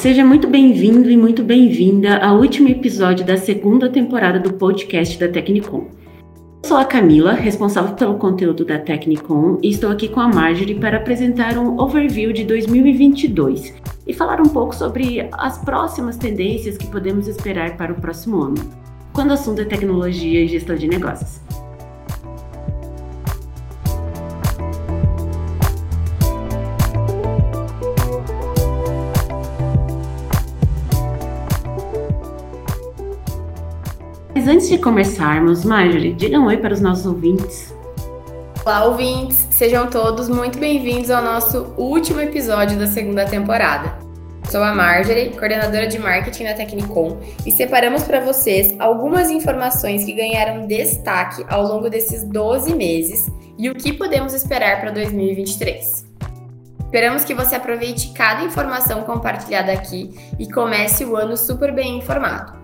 Seja muito bem-vindo e muito bem-vinda ao último episódio da segunda temporada do podcast da Tecnicom. Eu sou a Camila, responsável pelo conteúdo da Tecnicom, e estou aqui com a Marjorie para apresentar um overview de 2022 e falar um pouco sobre as próximas tendências que podemos esperar para o próximo ano, quando o assunto é tecnologia e gestão de negócios. Antes de começarmos, Marjorie, diga um oi para os nossos ouvintes. Olá, ouvintes! Sejam todos muito bem-vindos ao nosso último episódio da segunda temporada. Sou a Marjorie, coordenadora de marketing da Tecnicom, e separamos para vocês algumas informações que ganharam destaque ao longo desses 12 meses e o que podemos esperar para 2023. Esperamos que você aproveite cada informação compartilhada aqui e comece o ano super bem informado.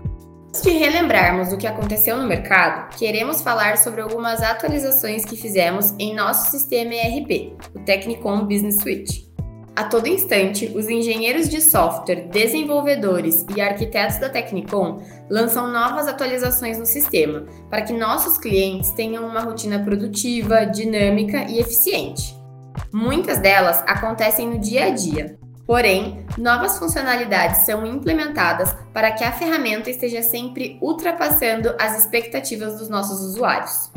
Antes de relembrarmos o que aconteceu no mercado, queremos falar sobre algumas atualizações que fizemos em nosso sistema ERP, o Technicom Business Suite. A todo instante, os engenheiros de software, desenvolvedores e arquitetos da Technicom lançam novas atualizações no sistema para que nossos clientes tenham uma rotina produtiva, dinâmica e eficiente. Muitas delas acontecem no dia a dia, Porém, novas funcionalidades são implementadas para que a ferramenta esteja sempre ultrapassando as expectativas dos nossos usuários.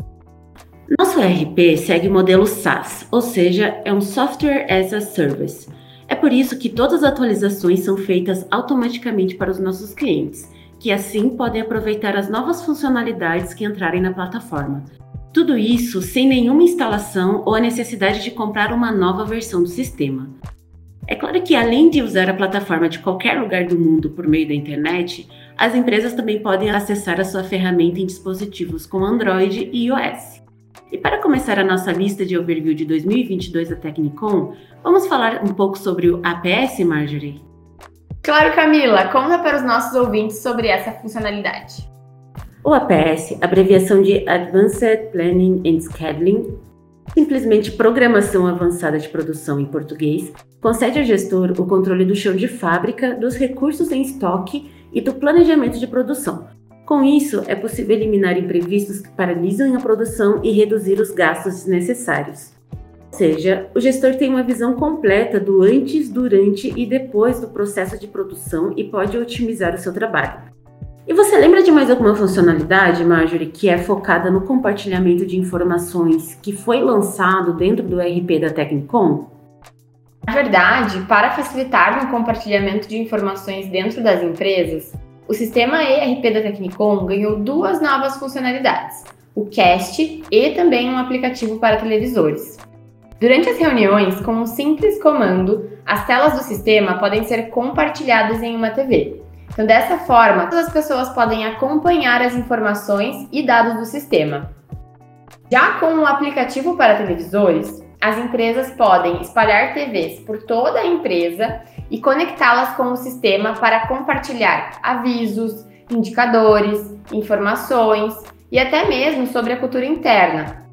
Nosso ERP segue o modelo SaaS, ou seja, é um Software as a Service. É por isso que todas as atualizações são feitas automaticamente para os nossos clientes, que assim podem aproveitar as novas funcionalidades que entrarem na plataforma. Tudo isso sem nenhuma instalação ou a necessidade de comprar uma nova versão do sistema. É claro que, além de usar a plataforma de qualquer lugar do mundo por meio da internet, as empresas também podem acessar a sua ferramenta em dispositivos com Android e iOS. E para começar a nossa lista de overview de 2022 da Technicom, vamos falar um pouco sobre o APS, Marjorie? Claro, Camila! Conta para os nossos ouvintes sobre essa funcionalidade. O APS, abreviação de Advanced Planning and Scheduling, simplesmente Programação Avançada de Produção em português, concede ao gestor o controle do chão de fábrica, dos recursos em estoque e do planejamento de produção. Com isso, é possível eliminar imprevistos que paralisam a produção e reduzir os gastos desnecessários. Ou seja, o gestor tem uma visão completa do antes, durante e depois do processo de produção e pode otimizar o seu trabalho. E você lembra de mais alguma funcionalidade, Marjorie, que é focada no compartilhamento de informações que foi lançado dentro do RP da Technicom? Na verdade, para facilitar o compartilhamento de informações dentro das empresas, o sistema ERP da Technicom ganhou duas novas funcionalidades: o Cast e também um aplicativo para televisores. Durante as reuniões, com um simples comando, as telas do sistema podem ser compartilhadas em uma TV. Então, dessa forma, todas as pessoas podem acompanhar as informações e dados do sistema. Já com o aplicativo para televisores, as empresas podem espalhar TVs por toda a empresa e conectá-las com o sistema para compartilhar avisos, indicadores, informações e até mesmo sobre a cultura interna.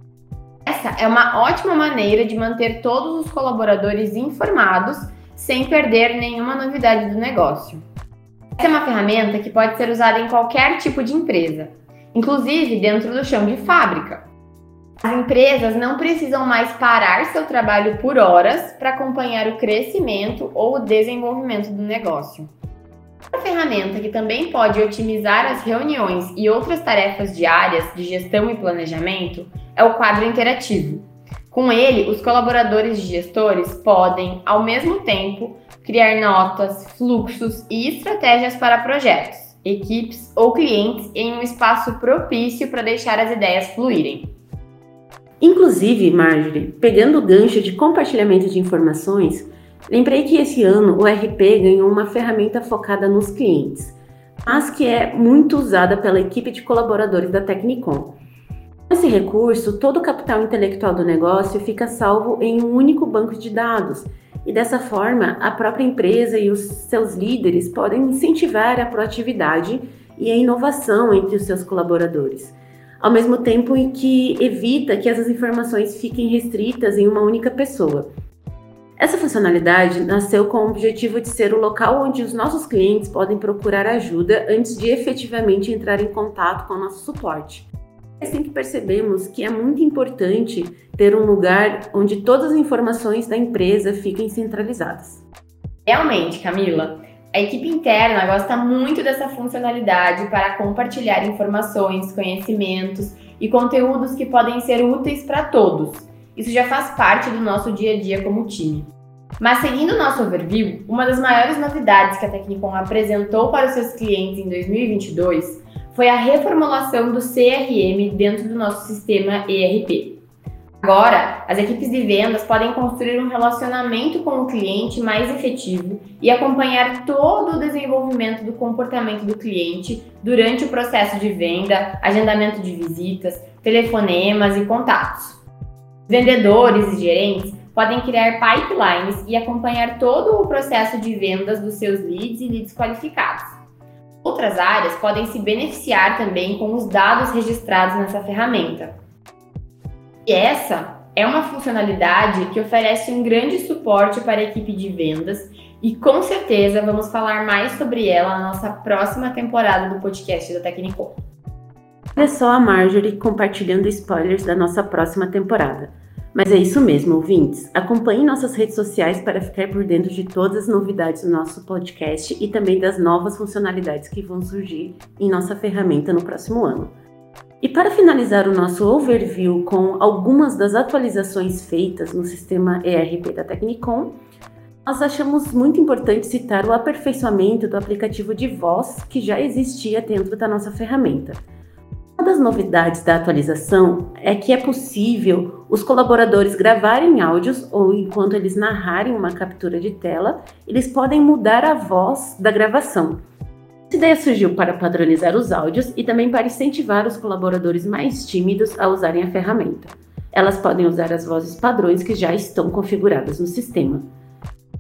Essa é uma ótima maneira de manter todos os colaboradores informados sem perder nenhuma novidade do negócio. Essa é uma ferramenta que pode ser usada em qualquer tipo de empresa, inclusive dentro do chão de fábrica. As empresas não precisam mais parar seu trabalho por horas para acompanhar o crescimento ou o desenvolvimento do negócio. Outra ferramenta que também pode otimizar as reuniões e outras tarefas diárias de gestão e planejamento é o quadro interativo. Com ele, os colaboradores de gestores podem, ao mesmo tempo, criar notas, fluxos e estratégias para projetos, equipes ou clientes em um espaço propício para deixar as ideias fluírem. Inclusive, Marjorie, pegando o gancho de compartilhamento de informações, lembrei que esse ano o RP ganhou uma ferramenta focada nos clientes, mas que é muito usada pela equipe de colaboradores da Technicom. Com esse recurso, todo o capital intelectual do negócio fica salvo em um único banco de dados e dessa forma, a própria empresa e os seus líderes podem incentivar a proatividade e a inovação entre os seus colaboradores, ao mesmo tempo em que evita que essas informações fiquem restritas em uma única pessoa. Essa funcionalidade nasceu com o objetivo de ser o local onde os nossos clientes podem procurar ajuda antes de efetivamente entrar em contato com o nosso suporte. Assim que percebemos que é muito importante ter um lugar onde todas as informações da empresa fiquem centralizadas. Realmente, Camila, a equipe interna gosta muito dessa funcionalidade para compartilhar informações, conhecimentos e conteúdos que podem ser úteis para todos isso já faz parte do nosso dia a dia como time. Mas seguindo o nosso overview, uma das maiores novidades que a Technicom apresentou para os seus clientes em 2022 foi a reformulação do CRM dentro do nosso sistema ERP. Agora, as equipes de vendas podem construir um relacionamento com o cliente mais efetivo e acompanhar todo o desenvolvimento do comportamento do cliente durante o processo de venda, agendamento de visitas, telefonemas e contatos. Vendedores e gerentes podem criar pipelines e acompanhar todo o processo de vendas dos seus leads e leads qualificados. Outras áreas podem se beneficiar também com os dados registrados nessa ferramenta. E essa é uma funcionalidade que oferece um grande suporte para a equipe de vendas e com certeza vamos falar mais sobre ela na nossa próxima temporada do podcast da Tecnicom. Olha só a Marjorie compartilhando spoilers da nossa próxima temporada. Mas é isso mesmo, ouvintes. Acompanhe nossas redes sociais para ficar por dentro de todas as novidades do nosso podcast e também das novas funcionalidades que vão surgir em nossa ferramenta no próximo ano. E para finalizar o nosso overview com algumas das atualizações feitas no sistema ERP da Technicom, nós achamos muito importante citar o aperfeiçoamento do aplicativo de voz que já existia dentro da nossa ferramenta. Uma das novidades da atualização é que é possível os colaboradores gravarem áudios ou enquanto eles narrarem uma captura de tela, eles podem mudar a voz da gravação. Essa ideia surgiu para padronizar os áudios e também para incentivar os colaboradores mais tímidos a usarem a ferramenta. Elas podem usar as vozes padrões que já estão configuradas no sistema.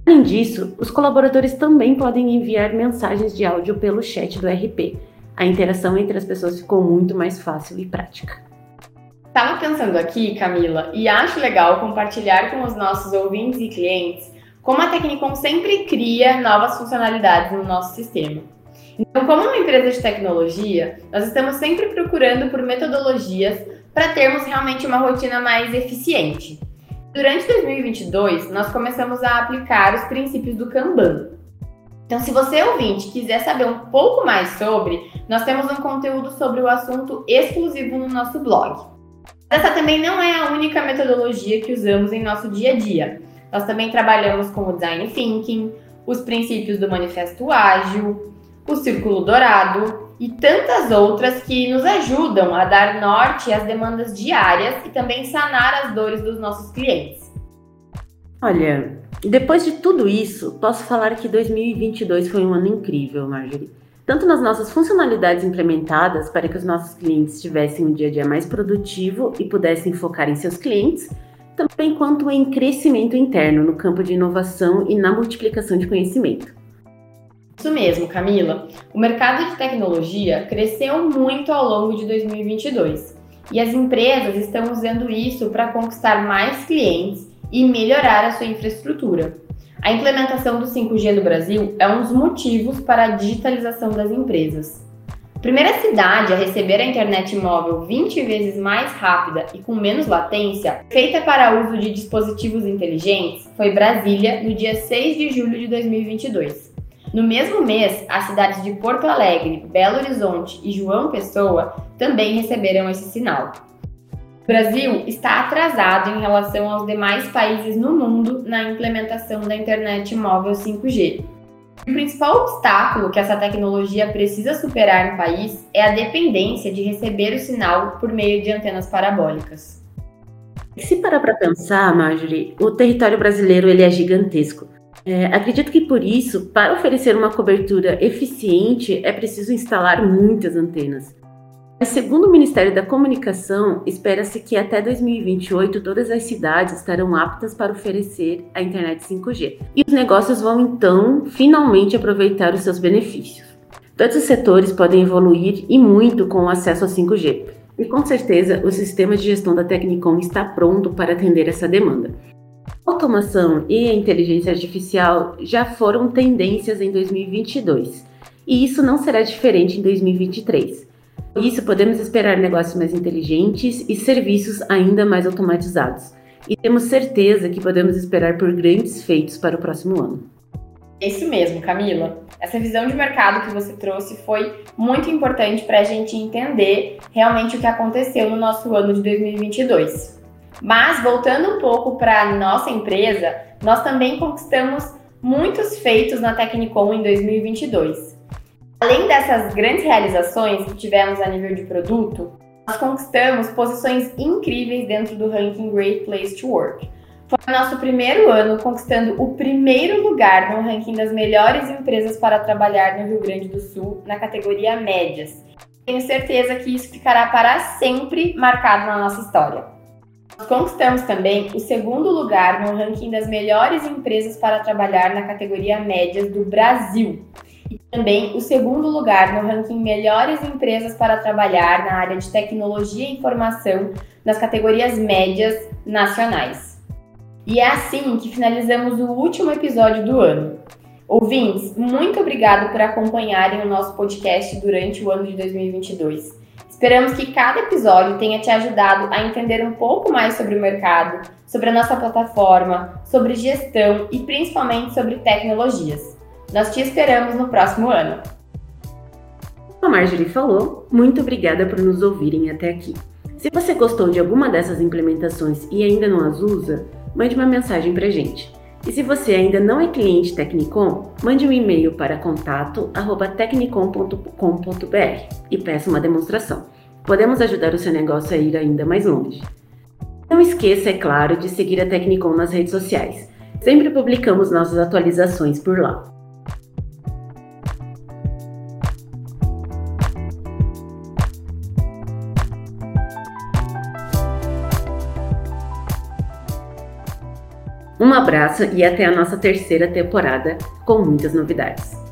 Além disso, os colaboradores também podem enviar mensagens de áudio pelo chat do RP, a interação entre as pessoas ficou muito mais fácil e prática. Estava pensando aqui, Camila, e acho legal compartilhar com os nossos ouvintes e clientes como a Tecnicom sempre cria novas funcionalidades no nosso sistema. Então, como uma empresa de tecnologia, nós estamos sempre procurando por metodologias para termos realmente uma rotina mais eficiente. Durante 2022, nós começamos a aplicar os princípios do Kanban, então, se você ouvinte quiser saber um pouco mais sobre, nós temos um conteúdo sobre o assunto exclusivo no nosso blog. Essa também não é a única metodologia que usamos em nosso dia a dia. Nós também trabalhamos com o design thinking, os princípios do manifesto ágil, o círculo dourado e tantas outras que nos ajudam a dar norte às demandas diárias e também sanar as dores dos nossos clientes. Olha, depois de tudo isso, posso falar que 2022 foi um ano incrível, Marjorie. Tanto nas nossas funcionalidades implementadas para que os nossos clientes tivessem um dia a dia mais produtivo e pudessem focar em seus clientes, também quanto em crescimento interno no campo de inovação e na multiplicação de conhecimento. Isso mesmo, Camila. O mercado de tecnologia cresceu muito ao longo de 2022 e as empresas estão usando isso para conquistar mais clientes e melhorar a sua infraestrutura. A implementação do 5G no Brasil é um dos motivos para a digitalização das empresas. A primeira cidade a receber a internet móvel 20 vezes mais rápida e com menos latência, feita para uso de dispositivos inteligentes, foi Brasília, no dia 6 de julho de 2022. No mesmo mês, as cidades de Porto Alegre, Belo Horizonte e João Pessoa também receberam esse sinal. Brasil está atrasado em relação aos demais países no mundo na implementação da internet móvel 5G. O principal obstáculo que essa tecnologia precisa superar no país é a dependência de receber o sinal por meio de antenas parabólicas. Se parar para pensar, Marjorie, o território brasileiro ele é gigantesco. É, acredito que por isso, para oferecer uma cobertura eficiente, é preciso instalar muitas antenas. Segundo o Ministério da Comunicação, espera-se que até 2028 todas as cidades estarão aptas para oferecer a internet 5G. E os negócios vão então finalmente aproveitar os seus benefícios. Todos os setores podem evoluir e muito com o acesso a 5G. E com certeza o sistema de gestão da Tecnicom está pronto para atender essa demanda. automação e a inteligência artificial já foram tendências em 2022, e isso não será diferente em 2023. Por isso, podemos esperar negócios mais inteligentes e serviços ainda mais automatizados. E temos certeza que podemos esperar por grandes feitos para o próximo ano. É isso mesmo, Camila. Essa visão de mercado que você trouxe foi muito importante para a gente entender realmente o que aconteceu no nosso ano de 2022. Mas, voltando um pouco para a nossa empresa, nós também conquistamos muitos feitos na Tecnicom em 2022. Além dessas grandes realizações que tivemos a nível de produto, nós conquistamos posições incríveis dentro do ranking Great Place to Work. Foi nosso primeiro ano conquistando o primeiro lugar no ranking das melhores empresas para trabalhar no Rio Grande do Sul, na categoria Médias. Tenho certeza que isso ficará para sempre marcado na nossa história. Nós conquistamos também o segundo lugar no ranking das melhores empresas para trabalhar na categoria Médias do Brasil também o segundo lugar no ranking Melhores Empresas para Trabalhar na área de Tecnologia e Informação nas categorias médias nacionais. E é assim que finalizamos o último episódio do ano. Ouvintes, muito obrigado por acompanharem o nosso podcast durante o ano de 2022. Esperamos que cada episódio tenha te ajudado a entender um pouco mais sobre o mercado, sobre a nossa plataforma, sobre gestão e principalmente sobre tecnologias. Nós te esperamos no próximo ano. Como a Marjorie falou, muito obrigada por nos ouvirem até aqui. Se você gostou de alguma dessas implementações e ainda não as usa, mande uma mensagem para gente. E se você ainda não é cliente Tecnicom, mande um e-mail para contato@tecnicom.com.br e peça uma demonstração. Podemos ajudar o seu negócio a ir ainda mais longe. Não esqueça, é claro, de seguir a Tecnicom nas redes sociais. Sempre publicamos nossas atualizações por lá. Um abraço e até a nossa terceira temporada com muitas novidades.